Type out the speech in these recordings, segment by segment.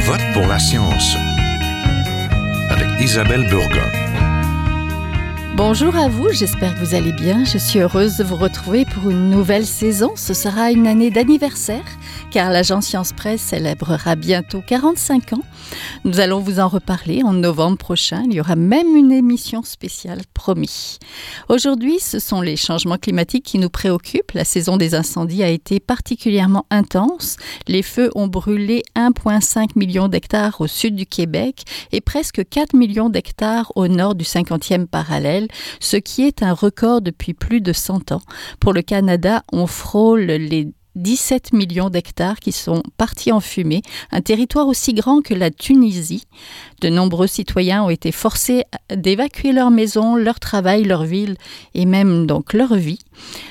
vote pour la science avec Isabelle Burgon. Bonjour à vous, j'espère que vous allez bien. Je suis heureuse de vous retrouver pour une nouvelle saison. Ce sera une année d'anniversaire car l'agence Science Presse célébrera bientôt 45 ans. Nous allons vous en reparler en novembre prochain. Il y aura même une émission spéciale, promis. Aujourd'hui, ce sont les changements climatiques qui nous préoccupent. La saison des incendies a été particulièrement intense. Les feux ont brûlé 1,5 million d'hectares au sud du Québec et presque 4 millions d'hectares au nord du 50e parallèle, ce qui est un record depuis plus de 100 ans. Pour le Canada, on frôle les 17 millions d'hectares qui sont partis en fumée, un territoire aussi grand que la Tunisie. De nombreux citoyens ont été forcés d'évacuer leur maison, leur travail, leur ville et même donc leur vie.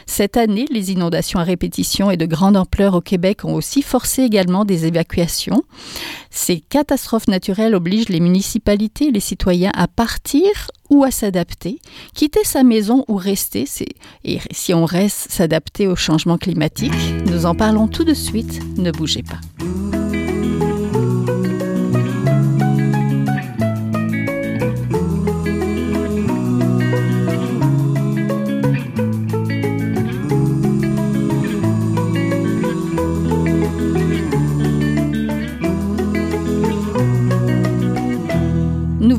Cette année, les inondations à répétition et de grande ampleur au Québec ont aussi forcé également des évacuations. Ces catastrophes naturelles obligent les municipalités et les citoyens à partir ou à s'adapter, quitter sa maison ou rester, et si on reste, s'adapter au changement climatique. Nous en parlons tout de suite, ne bougez pas.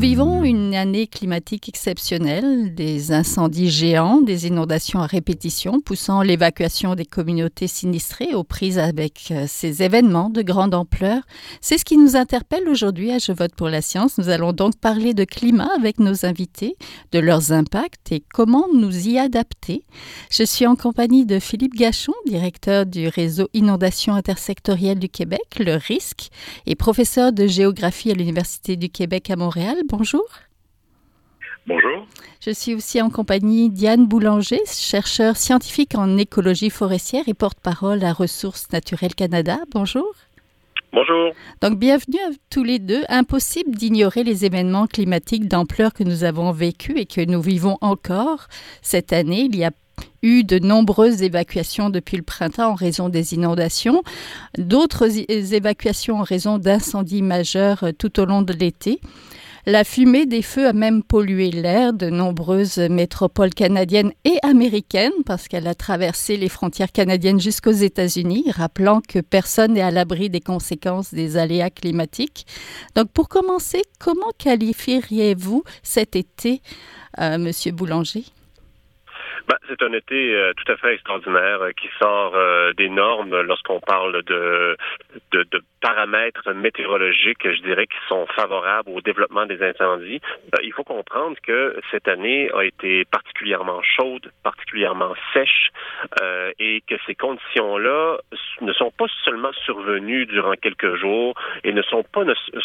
Vivons une année climatique exceptionnelle, des incendies géants, des inondations à répétition, poussant l'évacuation des communautés sinistrées aux prises avec euh, ces événements de grande ampleur. C'est ce qui nous interpelle aujourd'hui à Je vote pour la science. Nous allons donc parler de climat avec nos invités, de leurs impacts et comment nous y adapter. Je suis en compagnie de Philippe Gachon, directeur du réseau Inondation intersectorielle du Québec, le RISC, et professeur de géographie à l'Université du Québec à Montréal bonjour. Bonjour. Je suis aussi en compagnie Diane Boulanger, chercheur scientifique en écologie forestière et porte-parole à Ressources naturelles Canada. Bonjour. Bonjour. Donc, bienvenue à tous les deux. Impossible d'ignorer les événements climatiques d'ampleur que nous avons vécus et que nous vivons encore cette année. Il y a eu de nombreuses évacuations depuis le printemps en raison des inondations, d'autres évacuations en raison d'incendies majeurs tout au long de l'été. La fumée des feux a même pollué l'air de nombreuses métropoles canadiennes et américaines parce qu'elle a traversé les frontières canadiennes jusqu'aux États-Unis, rappelant que personne n'est à l'abri des conséquences des aléas climatiques. Donc pour commencer, comment qualifieriez-vous cet été, euh, Monsieur Boulanger? Ben, c'est un été euh, tout à fait extraordinaire euh, qui sort euh, des normes lorsqu'on parle de, de, de, paramètres météorologiques, je dirais, qui sont favorables au développement des incendies. il faut comprendre que cette année a été particulièrement chaude, particulièrement sèche, et que ces conditions-là ne sont pas seulement survenues durant quelques jours et ne sont pas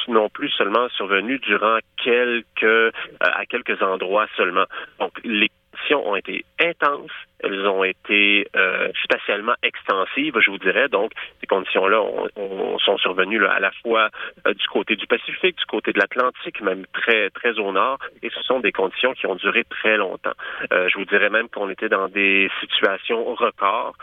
non plus seulement survenues durant quelques à quelques endroits seulement. Donc les ont été intenses elles ont été euh, spatialement extensives, je vous dirais. Donc, ces conditions-là sont survenues à la fois euh, du côté du Pacifique, du côté de l'Atlantique, même très très au nord, et ce sont des conditions qui ont duré très longtemps. Euh, je vous dirais même qu'on était dans des situations records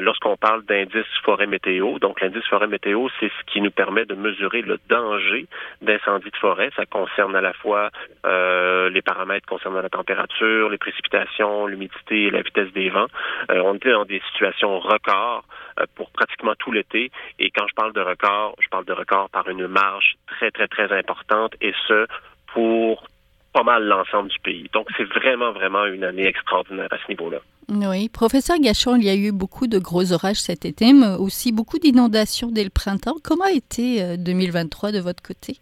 lorsqu'on parle d'indice forêt météo. Donc, l'indice forêt météo, c'est ce qui nous permet de mesurer le danger d'incendie de forêt. Ça concerne à la fois les paramètres concernant la température, les précipitations, l'humidité et la vitesse des vents. Euh, on était dans des situations records euh, pour pratiquement tout l'été. Et quand je parle de record, je parle de record par une marge très, très, très importante et ce, pour pas mal l'ensemble du pays. Donc, c'est vraiment, vraiment une année extraordinaire à ce niveau-là. Oui, professeur Gachon, il y a eu beaucoup de gros orages cet été, mais aussi beaucoup d'inondations dès le printemps. Comment a été 2023 euh, de votre côté?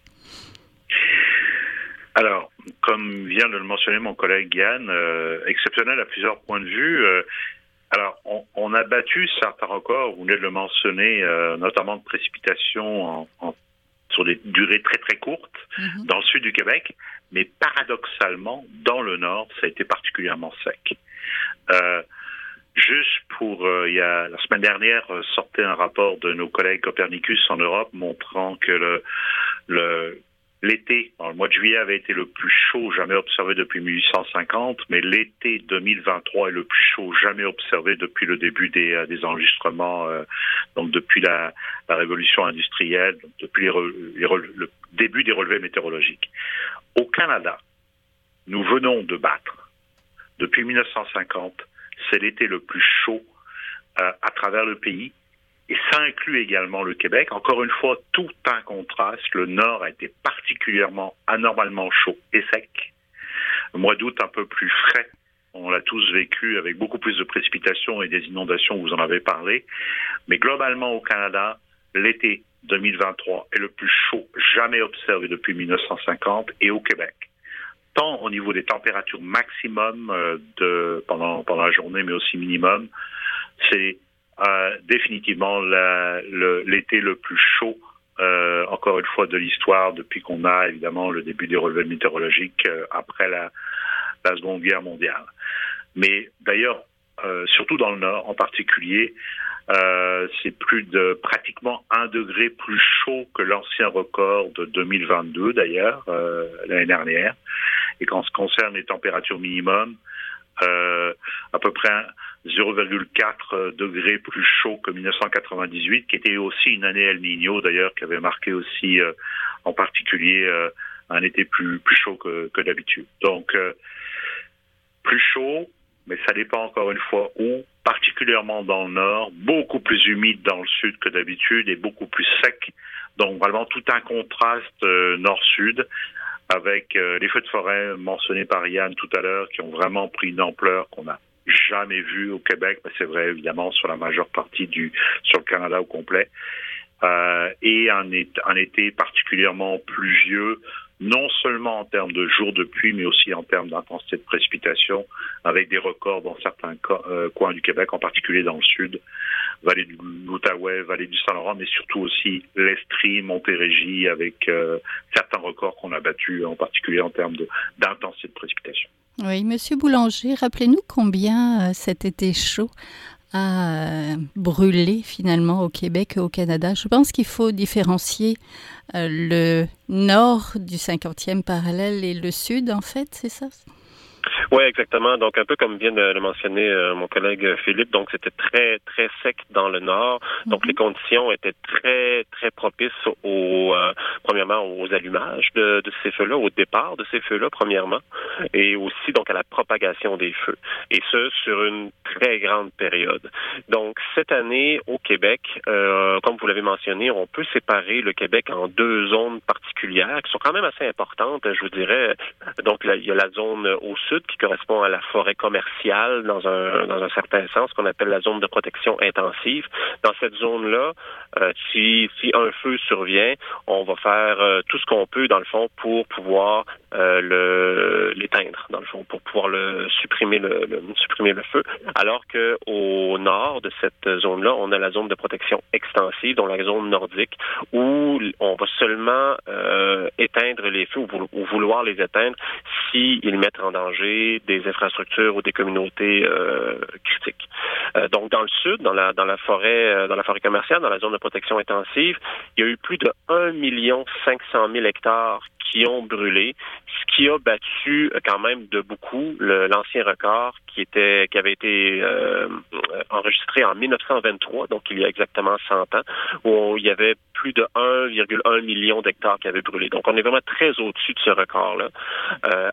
Alors, comme vient de le mentionner mon collègue Yann, euh, exceptionnel à plusieurs points de vue. Euh, alors, on, on, a battu certains records, vous venez de le mentionner, euh, notamment de précipitations en, en, sur des durées très très courtes mm-hmm. dans le sud du Québec, mais paradoxalement, dans le nord, ça a été particulièrement sec. Euh, Juste pour, il y a la semaine dernière sortait un rapport de nos collègues Copernicus en Europe montrant que le, le L'été, le mois de juillet avait été le plus chaud jamais observé depuis 1850, mais l'été 2023 est le plus chaud jamais observé depuis le début des, euh, enregistrements euh, donc depuis la, révolution industrielle, depuis le début des relevés météorologiques. Au Canada, nous venons de battre, depuis 1950, c'est l'été le plus chaud euh, à travers le pays. Et ça inclut également le Québec. Encore une fois, tout un contraste. Le nord a été particulièrement anormalement chaud et sec. Le mois d'août un peu plus frais. On l'a tous vécu avec beaucoup plus de précipitations et des inondations, vous en avez parlé. Mais globalement au Canada, l'été 2023 est le plus chaud jamais observé depuis 1950 et au Québec tant au niveau des températures maximum euh, pendant, pendant la journée, mais aussi minimum, c'est définitivement l'été le, plus chaud, euh, encore une fois, de l'histoire depuis qu'on a évidemment le début des relevés météorologiques euh, après la, la Seconde Guerre mondiale. Mais d'ailleurs, euh, surtout dans le Nord en particulier, euh, c'est plus de pratiquement un degré plus chaud que l'ancien record de 2022 d'ailleurs euh, l'année dernière. Et quand ce concerne les températures minimum, euh, à peu près 0,4 degrés plus chaud que 1998, qui était aussi une année El Niño d'ailleurs, qui avait marqué aussi euh, en particulier euh, un été plus plus chaud que, que d'habitude. Donc plus chaud, mais ça dépend encore une fois où, particulièrement dans le nord, beaucoup plus humide dans le sud que d'habitude et beaucoup plus sec. Donc vraiment tout un contraste nord-sud avec euh, les feux de forêt mentionnés par Yann tout à l'heure, qui ont vraiment pris une ampleur qu'on n'a jamais vue au Québec, mais c'est vrai évidemment sur la majeure partie du sur le Canada au complet, euh, et un, un été particulièrement pluvieux non seulement en termes de jours de pluie, mais aussi en termes d'intensité de précipitation, avec des records dans certains euh, coins du Québec, en particulier dans le sud, vallée du l'Outaouais, vallée du Saint-Laurent, mais surtout aussi l'Estrie, Montérégie, avec euh, certains records qu'on a battus, en particulier en termes d'intensité de, précipitation. Oui, Monsieur Boulanger, rappelez-nous combien euh, cet été chaud a brûlé finalement au Québec et au Canada. Je pense qu'il faut différencier euh, le nord du 50e parallèle et le sud, en fait, c'est ça? Oui, exactement. Donc, un peu comme vient de le mentionner euh, mon collègue Philippe, donc c'était très, très sec dans le nord. Donc, mhm. les conditions étaient très, très propices au, euh, premièrement, aux allumages de, de ces feux-là, au départ de ces feux-là, premièrement, et aussi, donc, à la propagation des feux. Et ce, sur une très grande période. Donc, cette année, au Québec, euh, comme vous l'avez mentionné, on peut séparer le Québec en deux zones particulières qui sont quand même assez importantes, je vous dirais. Donc, là, il y a la zone au sud qui correspond à la forêt commerciale dans un, dans un certain sens, qu'on appelle la zone de protection intensive. Dans cette zone-là, euh, si, si un feu survient, on va faire euh, tout ce qu'on peut, dans le fond, pour pouvoir euh, l'éteindre, dans le fond, pour pouvoir le supprimer le, supprimer le feu. Alors que au nord de cette zone-là, on a la zone de protection extensive, dont la zone nordique, où on va seulement éteindre les feux ou vouloir les éteindre s'ils mettent en danger des infrastructures ou des communautés euh, critiques. Euh, donc dans le sud, dans la dans la forêt euh, dans la forêt commerciale, dans la zone de protection intensive, il y a eu plus de 1 million 500 000 hectares qui ont brûlé, ce qui a battu quand même de beaucoup l'ancien record qui était qui avait été enregistré en 1923, donc il y a exactement 100 ans, où il y avait plus de 1,1 million d'hectares qui avaient brûlé. Donc on est vraiment très au-dessus de ce record-là.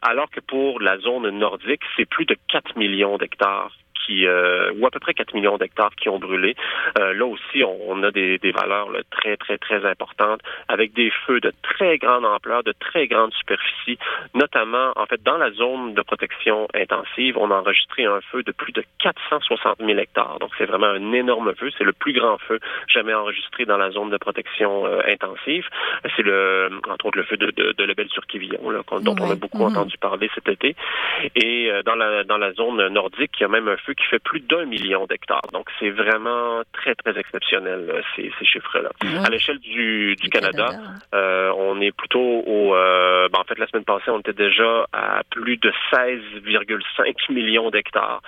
alors que pour la zone nordique, c'est plus de 4 millions d'hectares euh, ou à peu près 4 millions d'hectares qui ont brûlé. Euh, là aussi, on, a des, valeurs très, très, très importantes avec des feux de très grande ampleur, de très grande superficie, notamment, en fait, dans la zone de protection intensive, on a enregistré un feu de plus de 460 000 hectares. Donc, c'est vraiment un énorme feu. C'est le plus grand feu jamais enregistré dans la zone de protection euh, intensive. C'est le, entre autres, le feu de, de, de Lebel-sur-Quivillon, dont on a beaucoup mm-hmm. entendu parler cet été. Et dans la, dans la zone nordique, il y a même un feu qui fait plus d'un million d'hectares. Donc, c'est vraiment très, très exceptionnel, ces, ces chiffres-là. À l'échelle du, du, Canada, euh, on est plutôt au... Euh, ben, en fait, la semaine passée, on était déjà à plus de 16,5 millions d'hectares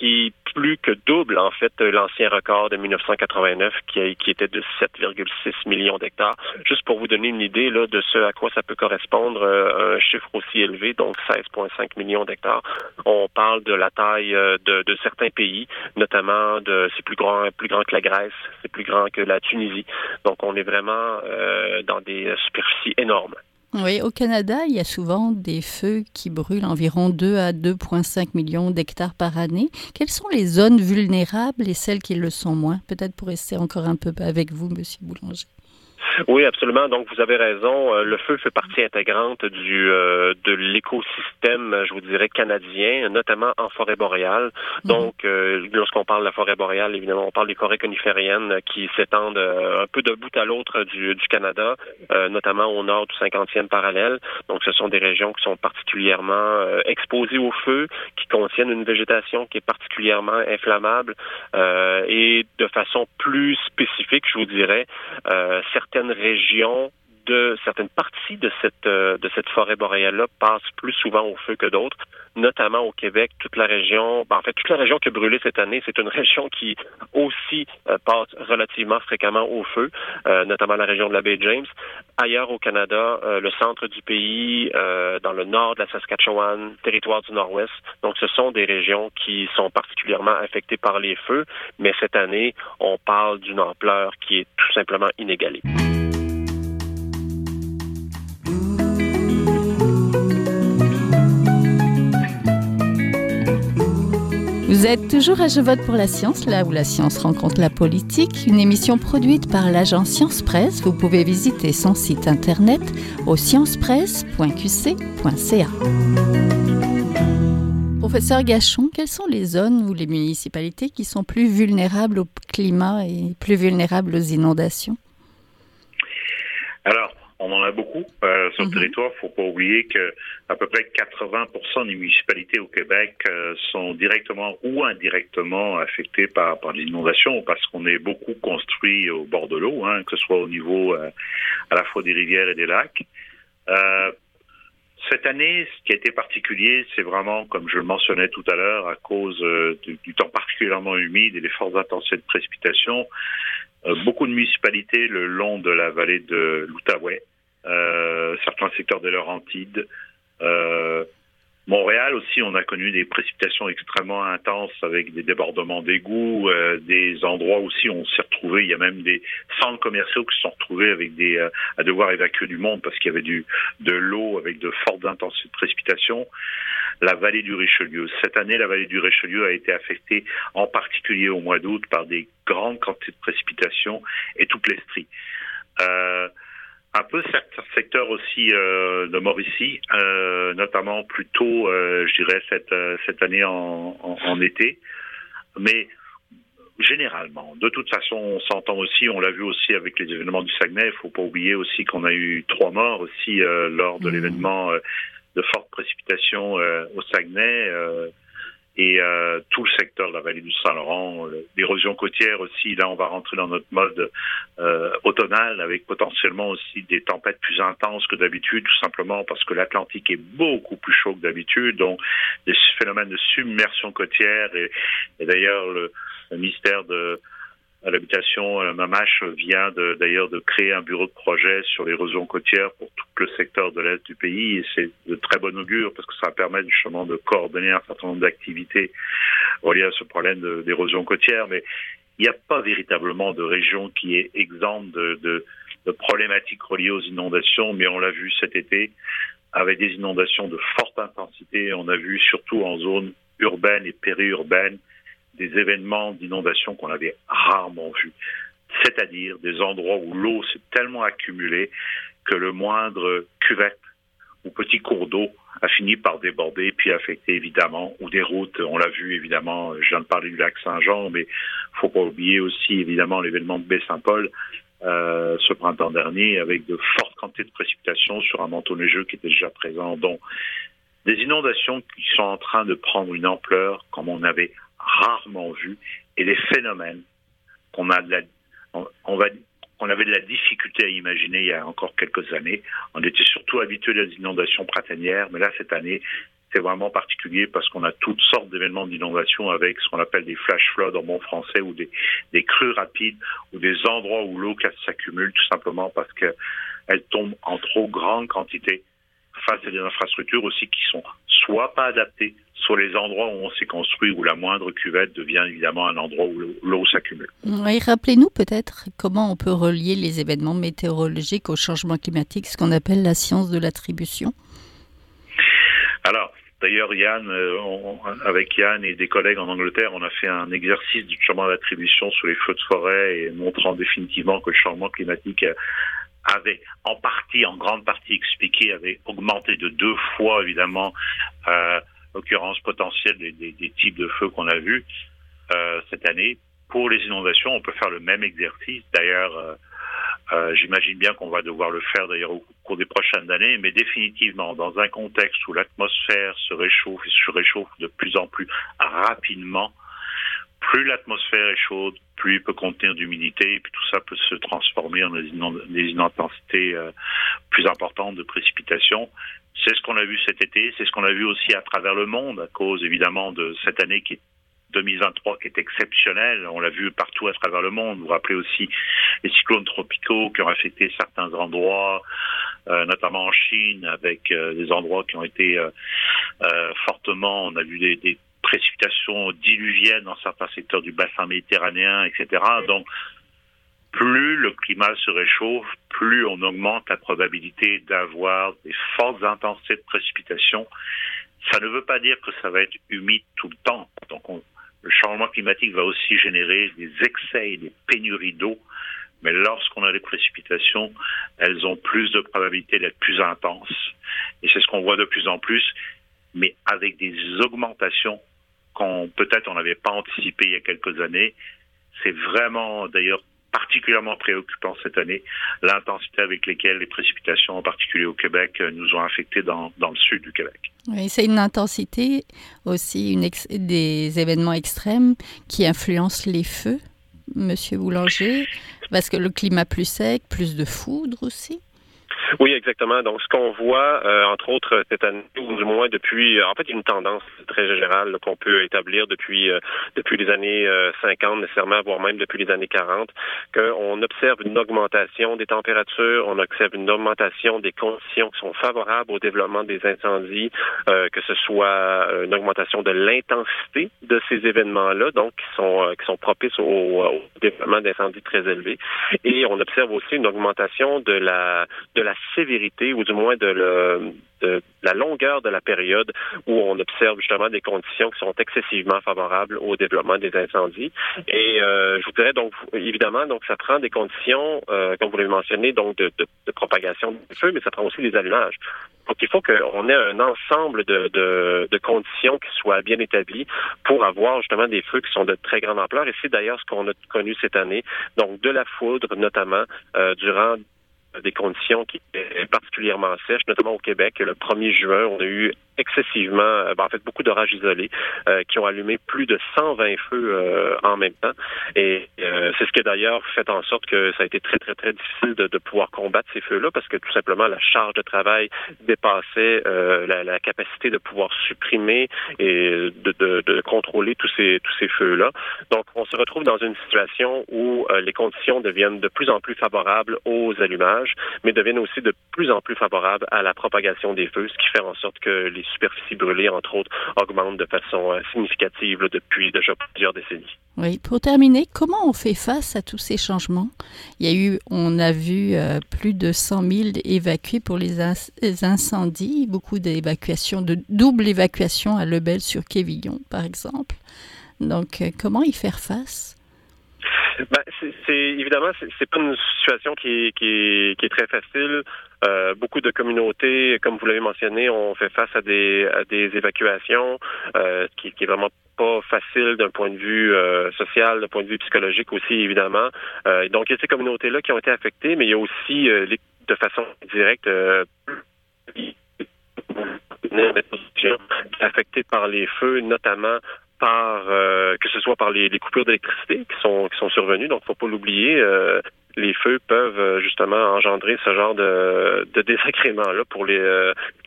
qui plus que double en fait l'ancien record de 1989 qui, qui était de 7,6 millions d'hectares. Juste pour vous donner une idée là, de ce à quoi ça peut correspondre, euh, un chiffre aussi élevé, donc 16,5 millions d'hectares. On parle de la taille euh, de, certains pays, notamment de c'est plus grand, plus grand que la Grèce, c'est plus grand que la Tunisie. Donc on est vraiment euh, dans des superficies énormes. Oui, au Canada, il y a souvent des feux qui brûlent environ 2 à 2,5 millions d'hectares par année. Quelles sont les zones vulnérables et celles qui le sont moins? Peut-être pour rester encore un peu avec vous, Monsieur Boulanger. Oui, absolument. Donc, vous avez raison. Euh, le feu fait partie intégrante du euh, de l'écosystème, je vous dirais, canadien, notamment en forêt boréale. Mhm. Donc, euh, lorsqu'on parle de la forêt boréale, évidemment, on parle des forêts conifériennes qui s'étendent un peu de bout à l'autre du, du Canada, notamment au nord du 50e parallèle. Donc, ce sont des régions qui sont particulièrement exposées au feu, qui contiennent une végétation qui est particulièrement inflammable et de façon plus spécifique, je vous dirais, certaines régions de certaines parties de cette euh, forêt boréale-là passent plus souvent au feu que d'autres, notamment au Québec, toute la région, ben, en fait toute la région qui a brûlé cette année, c'est une région qui aussi euh, passe relativement fréquemment au feu, euh, notamment la région de la baie James. Ailleurs au Canada, le centre du pays, dans le nord de la Saskatchewan, territoire du Nord-Ouest. Donc ce sont des régions qui sont particulièrement affectées par les feux, mais cette année, on parle d'une ampleur qui est tout simplement inégalée. Vous êtes toujours à Je vote pour la science, là où la science rencontre la politique, une émission produite par l'agence Science Presse. Vous pouvez visiter son site internet au sciencepresse.qc.ca. Professeur Gachon, quelles sont les zones ou les municipalités qui sont plus vulnérables au climat et plus vulnérables aux inondations? Alors, on en a beaucoup euh, sur le mhm. territoire. Il faut pas oublier que à peu près 80% des municipalités au Québec euh, sont directement ou indirectement affectées par, par l'inondation parce qu'on est beaucoup construit au bord de l'eau, hein, que ce soit au niveau euh, à la fois des rivières et des lacs. cette année, ce qui a été particulier, c'est vraiment, comme je le mentionnais tout à l'heure, à cause du, du, temps particulièrement humide et des fortes intensités de précipitations, beaucoup de municipalités le long de la vallée de l'Outaouais euh, certains secteurs de Laurentides. Euh, Montréal aussi, on a connu des précipitations extrêmement intenses avec des débordements d'égouts, euh, des endroits aussi où on s'est retrouvé. Il y a même des centres commerciaux qui se sont retrouvés avec des euh, à devoir évacuer du monde parce qu'il y avait du de l'eau avec de fortes intensités de précipitations. La vallée du Richelieu. Cette année, la vallée du Richelieu a été affectée en particulier au mois d'août par des grandes quantités de précipitations et toute l'Estrie. Euh, un peu certains secteurs aussi euh, de Mauricie, euh, notamment plutôt, euh, je dirais, cette, cette année en, en, en, été. Mais généralement, de toute façon, on s'entend aussi, on l'a vu aussi avec les événements du Saguenay, il faut pas oublier aussi qu'on a eu trois morts aussi euh, lors de mmh. l'événement de fortes précipitations au Saguenay et euh, tout le secteur de la vallée du Saint-Laurent, l'érosion côtière aussi. Là, on va rentrer dans notre mode euh, automnal avec potentiellement aussi des tempêtes plus intenses que d'habitude, tout simplement parce que l'Atlantique est beaucoup plus chaud que d'habitude, donc des phénomènes de submersion côtière et, et d'ailleurs le, le ministère de à l'habitation, la vient d'ailleurs de, créer un bureau de projet sur l'érosion côtière pour tout le secteur de l'Est du pays et c'est de très bon augure parce que ça permet justement de coordonner un certain nombre d'activités reliées à ce problème d'érosion côtière. Mais il n'y a pas véritablement de région qui est exempte de problématiques reliées aux inondations, mais on l'a vu cet été avec des inondations de forte intensité. On a vu surtout en zone urbaine et périurbaine des événements d'inondation qu'on avait rarement vus. C'est-à-dire des endroits où l'eau s'est tellement accumulée que le moindre cuvette ou petit cours d'eau a fini par déborder puis affecter évidemment ou des routes. On l'a vu évidemment, je viens de parler du lac Saint-Jean, mais faut pas oublier aussi évidemment l'événement de Baie-Saint-Paul euh, ce printemps dernier avec de fortes quantités de précipitations sur un manteau neigeux qui était déjà présent. Donc des inondations qui sont en train de prendre une ampleur comme on avait rarement vu et des phénomènes qu'on a de la, on, va, on avait de la difficulté à imaginer il y a encore quelques années. On était surtout habitué des inondations printanières, mais là, cette année, c'est vraiment particulier parce qu'on a toutes sortes d'événements d'inondation avec ce qu'on appelle des flash floods en bon français ou des, des crues rapides ou des endroits où l'eau s'accumule tout simplement parce qu'elle tombe en trop grande quantité face à des infrastructures aussi qui sont soit pas adaptées, soit les endroits où on s'est construit, où la moindre cuvette devient évidemment un endroit où l'eau s'accumule. rappelez-nous peut-être comment on peut relier les événements météorologiques au changement climatique, ce qu'on appelle la science de l'attribution. Alors, D'ailleurs, Yann, euh, avec Yann et des collègues en Angleterre, on a fait un exercice du changement d'attribution sur les feux de forêt et montrant définitivement que le changement climatique avait en partie, en grande partie expliqué, avait augmenté de deux fois évidemment euh, l'occurrence potentielle des, types de feux qu'on a vus euh, cette année. Pour les inondations, on peut faire le même exercice. D'ailleurs, euh, j'imagine bien qu'on va devoir le faire d'ailleurs au cours des prochaines années, mais définitivement dans un contexte où l'atmosphère se réchauffe et se réchauffe de plus en plus rapidement, plus l'atmosphère est chaude, plus il peut contenir d'humidité, et puis tout ça peut se transformer en des, intensités euh, plus importantes de précipitations. C'est ce qu'on a vu cet été, c'est ce qu'on a vu aussi à travers le monde, à cause évidemment de cette année qui est 2023 qui est exceptionnel. On l'a vu partout à travers le monde. Vous vous rappelez aussi les cyclones tropicaux qui ont affecté certains endroits, euh, notamment en Chine, avec euh, des endroits qui ont été euh, fortement. On a vu des, des, précipitations diluviennes dans certains secteurs du bassin méditerranéen, etc. Donc, plus le climat se réchauffe, plus on augmente la probabilité d'avoir des fortes intensités de précipitations. Ça ne veut pas dire que ça va être humide tout le temps. Donc, on, le changement climatique va aussi générer des excès et des pénuries d'eau, mais lorsqu'on a des précipitations, elles ont plus de probabilité d'être plus intenses. Et c'est ce qu'on voit de plus en plus, mais avec des augmentations peut-être on n'avait pas anticipées il y a quelques années. C'est vraiment d'ailleurs particulièrement préoccupant cette année, l'intensité avec laquelle les précipitations, en particulier au Québec, euh, nous ont affectés dans, dans le sud du Québec. C'est une intensité aussi, une des événements extrêmes qui influencent les feux, Monsieur Boulanger, parce que le climat plus sec, plus de foudre aussi. Oui, exactement. Donc, ce qu'on voit, euh, entre autres, cette année, ou du moins depuis, euh, en fait, une tendance très générale qu'on peut établir depuis euh, depuis les années 50, nécessairement, voire même depuis les années 40, qu'on observe une augmentation des températures, on observe une augmentation des conditions qui sont favorables au développement des incendies, que ce soit une augmentation de l'intensité de ces événements-là, donc qui sont qui sont propices au, au développement d'incendies très élevés, et on observe aussi une augmentation de la de la sévérité ou du moins de, le, de la longueur de la période où on observe justement des conditions qui sont excessivement favorables au développement des incendies. Et euh, je vous dirais donc évidemment donc ça prend des conditions euh, comme vous l'avez mentionné donc de, de, de, propagation du feu, mais ça prend aussi des allumages. Donc il faut qu'on ait un ensemble de, de, de, conditions qui soient bien établies pour avoir justement des feux qui sont de très grande ampleur. Et c'est d'ailleurs ce qu'on a connu cette année. Donc de la foudre notamment euh, durant des conditions qui étaient particulièrement sèches, notamment au Québec. Le 1er juin, on a eu excessivement, euh, ben, en fait, beaucoup d'orages isolés euh, qui ont allumé plus de 120 feux euh, en même temps. Et c'est ce qui a d'ailleurs fait en sorte que ça a été très, très, très difficile de, de pouvoir combattre ces feux-là parce que tout simplement la charge de travail dépassait la, la, capacité de pouvoir supprimer et de, de, de, contrôler tous ces, tous ces feux-là. Donc, on se retrouve dans une situation où les conditions deviennent de plus en plus favorables aux allumages, mais deviennent aussi de plus en plus favorables à la propagation des feux, ce qui fait en sorte que les superficies brûlées, entre autres, augmentent de façon euh, significative depuis déjà plusieurs décennies. Oui, pour terminer, comment on fait face à tous ces changements? Il y a eu, on a vu euh, plus de 100 000 évacués pour les, incendies, beaucoup d'évacuations, de double évacuation à Lebel sur Quévillon, par exemple. Donc, euh, comment y faire face? Ben, c'est évidemment c'est pas une situation qui qui qui est très facile. Euh, beaucoup de communautés, comme vous l'avez mentionné, ont fait face à des, à des évacuations, euh, qui, qui est vraiment pas facile d'un point de vue euh, social, d'un point de vue psychologique aussi, évidemment. Euh, donc, il y a ces communautés-là qui ont été affectées, mais il y a aussi, euh, de façon directe, affectées par les feux, notamment par que ce soit par les, les coupures d'électricité qui sont qui sont survenues, donc faut pas l'oublier. les feux peuvent justement engendrer ce genre de, de désagréments-là pour les,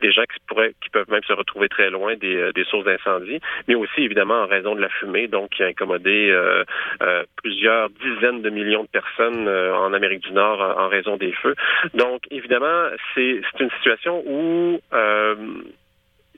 les gens qui pourraient, qui peuvent même se retrouver très loin des, des sources d'incendie, mais aussi évidemment en raison de la fumée, donc qui a incommodé plusieurs dizaines de millions de personnes en Amérique du Nord en raison des feux. Donc évidemment, c'est une situation où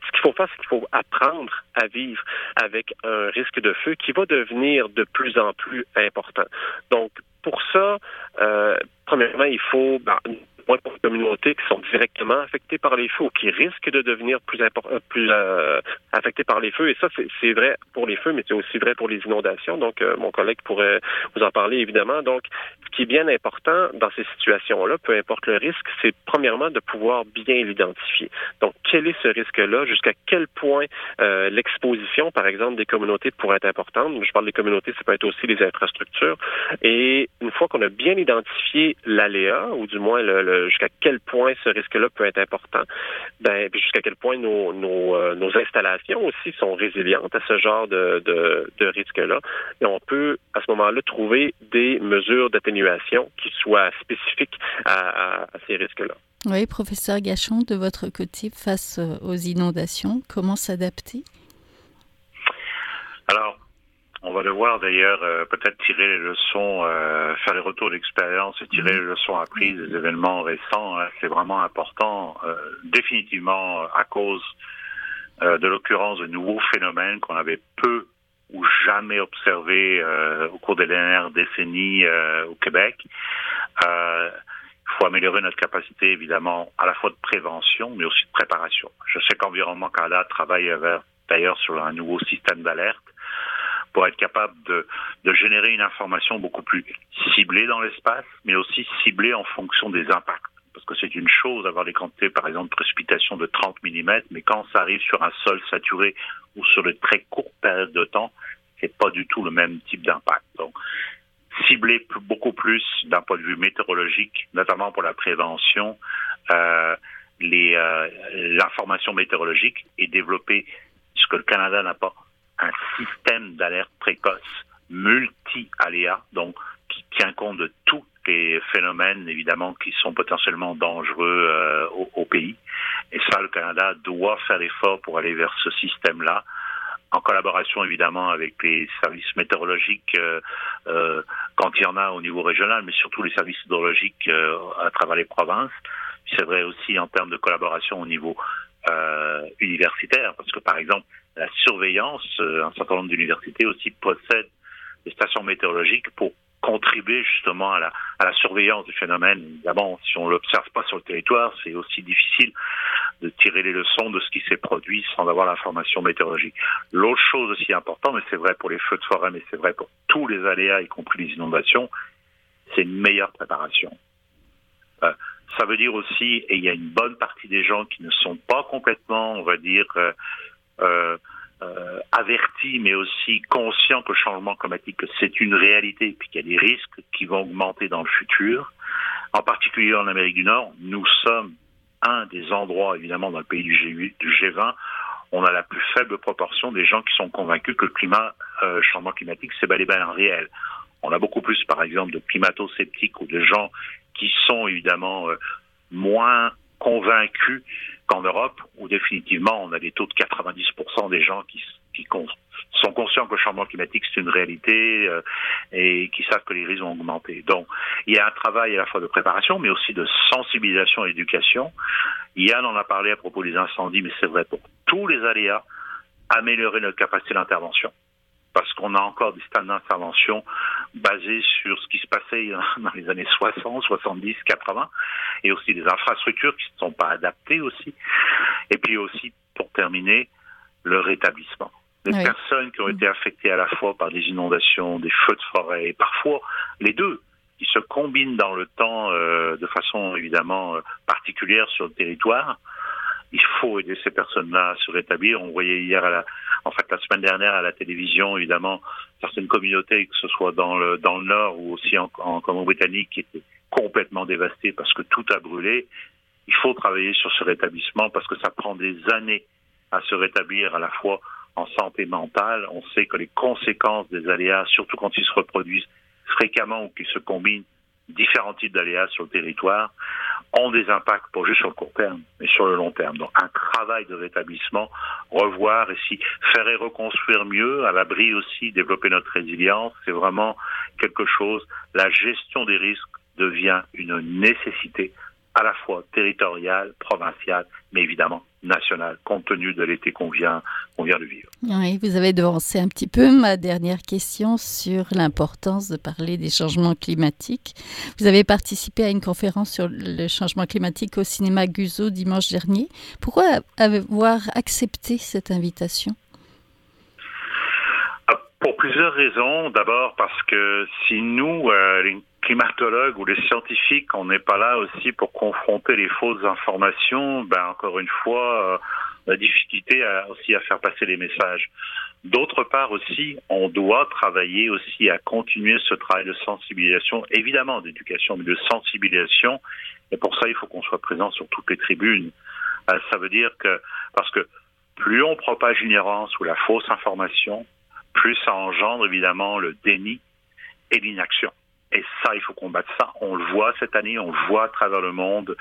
ce qu'il faut faire, c'est qu'il faut apprendre à vivre avec un risque de feu qui va devenir de plus en plus important. Donc, pour ça, euh, premièrement, il faut ben, pour les communautés qui sont directement affectées par les feux ou qui risquent de devenir plus, euh, plus euh, affectées par les feux. Et ça, c'est vrai pour les feux, mais c'est aussi vrai pour les inondations. Donc, euh, mon collègue pourrait vous en parler, évidemment. Donc, ce qui est bien important dans ces situations-là, peu importe le risque, c'est premièrement de pouvoir bien l'identifier. Donc, quel est ce risque-là? Jusqu'à quel point l'exposition, par exemple, des communautés pourrait être importante? Je parle des communautés, ça peut être aussi les infrastructures. Et une fois qu'on a bien identifié l'aléa, ou du moins le euh, jusqu'à quel point ce risque-là peut être important, ben, jusqu'à quel point nos, euh, nos, installations aussi sont résilientes à ce genre de, de, risque-là. Et on peut, à ce moment-là, trouver des mesures d'atténuation qui soient spécifiques à, ces risques-là. Oui, professeur Gachon, de votre côté, face euh, aux inondations, comment s'adapter? Alors, on va devoir d'ailleurs euh, peut-être tirer les leçons, euh, faire les retours d'expérience et tirer les leçons apprises des événements récents. Hein. C'est vraiment important, euh, définitivement à cause de l'occurrence de nouveaux phénomènes qu'on avait peu ou jamais observés au cours des dernières décennies au Québec. Il faut améliorer notre capacité, évidemment, à la fois de prévention, mais aussi de préparation. Je sais qu'Environnement Canada travaille d'ailleurs sur un nouveau système d'alerte pour être capable de, générer une information beaucoup plus ciblée dans l'espace, mais aussi ciblée en fonction des impacts. Parce que c'est une chose d'avoir des quantités, par exemple, de précipitations de 30 mm, mais quand ça arrive sur un sol saturé ou sur de très courtes périodes de temps, c'est pas du tout le même type d'impact. Donc, cibler beaucoup plus d'un point de vue météorologique, notamment pour la prévention, euh, euh, l'information météorologique et développer ce que le Canada n'a pas, un système d'alerte précoce multi-aléa, donc qui tient compte de tous les phénomènes, évidemment, qui sont potentiellement dangereux euh, au, pays. Et ça, le Canada doit faire l'effort pour aller vers ce système-là, en collaboration évidemment avec les services météorologiques euh, euh, quand il y en a au niveau régional, mais surtout les services hydrologiques à travers les provinces. C'est vrai aussi en termes de collaboration au niveau universitaire, parce que par exemple, la surveillance, euh, un certain nombre d'universités aussi possèdent des stations météorologiques pour contribuer justement à la, à la surveillance du phénomène. Évidemment, si on l'observe pas sur le territoire, c'est aussi difficile de tirer les leçons de ce qui s'est produit sans avoir l'information météorologique. L'autre chose aussi importante, mais c'est vrai pour les feux de forêt, mais c'est vrai pour tous les aléas, y compris les inondations, c'est une meilleure préparation. Ça veut dire aussi, et il y a une bonne partie des gens qui ne sont pas complètement, on va dire, euh, euh, euh, avertis, mais aussi conscients que le changement climatique, c'est une réalité, puis qu'il y a des risques qui vont augmenter dans le futur. En particulier en Amérique du Nord, nous sommes un des endroits, évidemment, dans le pays du, G8, du G20, on a la plus faible proportion des gens qui sont convaincus que le climat, changement climatique, c'est bel et bien réel. On a beaucoup plus, par exemple, de climato-sceptiques ou de gens qui sont évidemment euh, moins convaincus qu'en Europe, où définitivement on a des taux de 90% des gens qui, sont conscients que le changement climatique c'est une réalité euh, et qui savent que les risques vont augmenter. Donc il y a un travail à la fois de préparation, mais aussi de sensibilisation et d'éducation. Yann en a parlé à propos des incendies, mais c'est vrai pour tous les aléas, améliorer notre capacité d'intervention parce qu'on a encore des stades d'intervention basés sur ce qui se passait dans les années 60, 70, 80, et aussi des infrastructures qui ne sont pas adaptées aussi. Et puis aussi, pour terminer, le rétablissement. Les personnes qui ont été affectées à la fois par des inondations, des feux de forêt, et parfois les deux, qui se combinent dans le temps euh, de façon évidemment euh, particulière sur le territoire, il faut aider ces personnes-là à se rétablir. On voyait hier, la, en fait, la semaine dernière à la télévision, évidemment, certaines communautés, que ce soit dans le, dans le Nord ou aussi en, en Colombie-Britannique, qui étaient complètement dévastées parce que tout a brûlé. Il faut travailler sur ce rétablissement parce que ça prend des années à se rétablir à la fois en santé mentale. On sait que les conséquences des aléas, surtout quand ils se reproduisent fréquemment ou qu'ils se combinent, différents types d'aléas sur le territoire ont des impacts, pas juste sur le court terme, mais sur le long terme. Donc un travail de rétablissement, revoir et si faire et reconstruire mieux, à l'abri aussi, développer notre résilience, c'est vraiment quelque chose, la gestion des risques devient une nécessité à la fois territoriale, provinciale, mais évidemment nationale, compte tenu de l'été qu'on vient, vient de vivre. Oui, vous avez devancé un petit peu ma dernière question sur l'importance de parler des changements climatiques. Vous avez participé à une conférence sur le changement climatique au cinéma Guzo dimanche dernier. Pourquoi avoir accepté cette invitation? Ah, Pour plusieurs raisons. D'abord parce que si nous, euh, les climatologues ou les scientifiques, on n'est pas là aussi pour confronter les fausses informations, ben encore une fois, euh, la difficulté à, aussi à faire passer les messages. D'autre part aussi, on doit travailler aussi à continuer ce travail de sensibilisation, évidemment d'éducation, mais de sensibilisation. Et pour ça, il faut qu'on soit présent sur toutes les tribunes. Euh, ça veut dire que, parce que plus on propage l'ignorance ou la fausse information, plus ça engendre évidemment le déni et l'inaction. Et ça, il faut combattre ça. On le voit cette année, on le voit à travers le monde,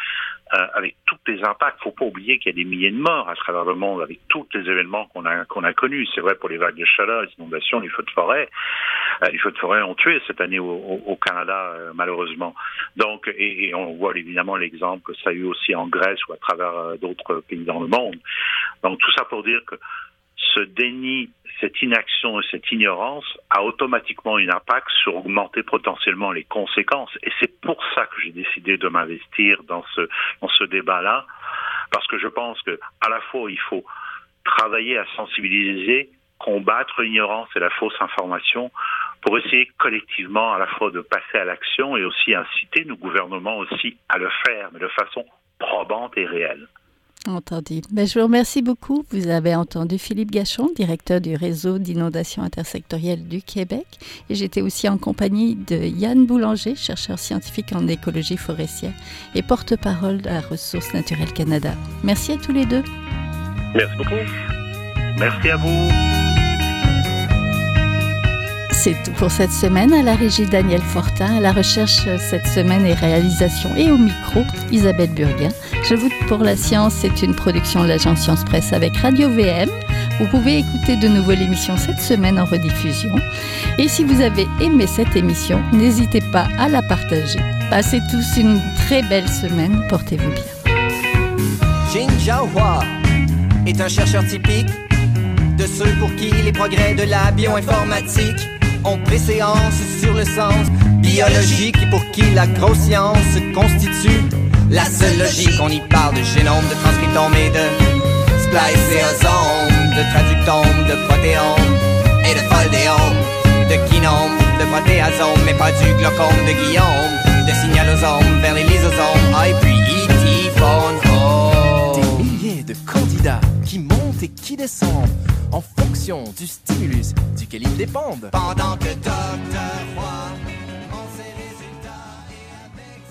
euh, avec tous les impacts. Il faut pas oublier qu'il y a des milliers de morts à travers le monde, avec tous les événements qu'on a connus. C'est vrai pour les vagues de chaleur, les inondations, les feux de forêt. Euh, les feux de forêt ont tué cette année au, Canada, euh, malheureusement. Donc, et, on voit évidemment l'exemple que ça a eu aussi en Grèce ou à travers d'autres pays dans le monde. Donc, tout ça pour dire que ce déni, cette inaction et cette ignorance a automatiquement un impact sur augmenter potentiellement les conséquences. Et c'est pour ça que j'ai décidé de m'investir dans ce, dans ce débat-là, parce que je pense que à la fois il faut travailler à sensibiliser, combattre l'ignorance et la fausse information pour essayer collectivement à la fois de passer à l'action et aussi inciter nos gouvernements aussi à le faire, mais de façon probante et réelle. Entendu. Ben, je vous remercie beaucoup. Vous avez entendu Philippe Gachon, directeur du réseau d'inondation intersectorielle du Québec. Et j'étais aussi en compagnie de Yann Boulanger, chercheur scientifique en écologie forestière et porte-parole de la Ressource naturelle Canada. Merci à tous les deux. Merci beaucoup. Merci à vous. C'est tout pour cette semaine. À la régie Daniel Fortin, à la recherche cette semaine et réalisation et au micro Isabelle Burguin. Je vous pour la science, c'est une production de l'agence Science Presse avec Radio VM. Vous pouvez écouter de nouveau l'émission cette semaine en rediffusion. Et si vous avez aimé cette émission, n'hésitez pas à la partager. Passez tous une très belle semaine. Portez-vous bien. Jin est un chercheur typique de ceux pour qui les progrès de la ont préséance sur le sens biologique et pour qui la grosse science constitue la seule logique. On y parle de génome, de transcriptome et de spliceosome, de traductome, de protéome et de foldéome, de kinome, de protéasome, mais pas du glaucome de Guillaume, de signalosome vers les lysosomes, ah, et puis phone Des milliers de candidats qui montent et qui descendent en fonction du stimulus duquel ils dépendent. Pendant que Docteur Roy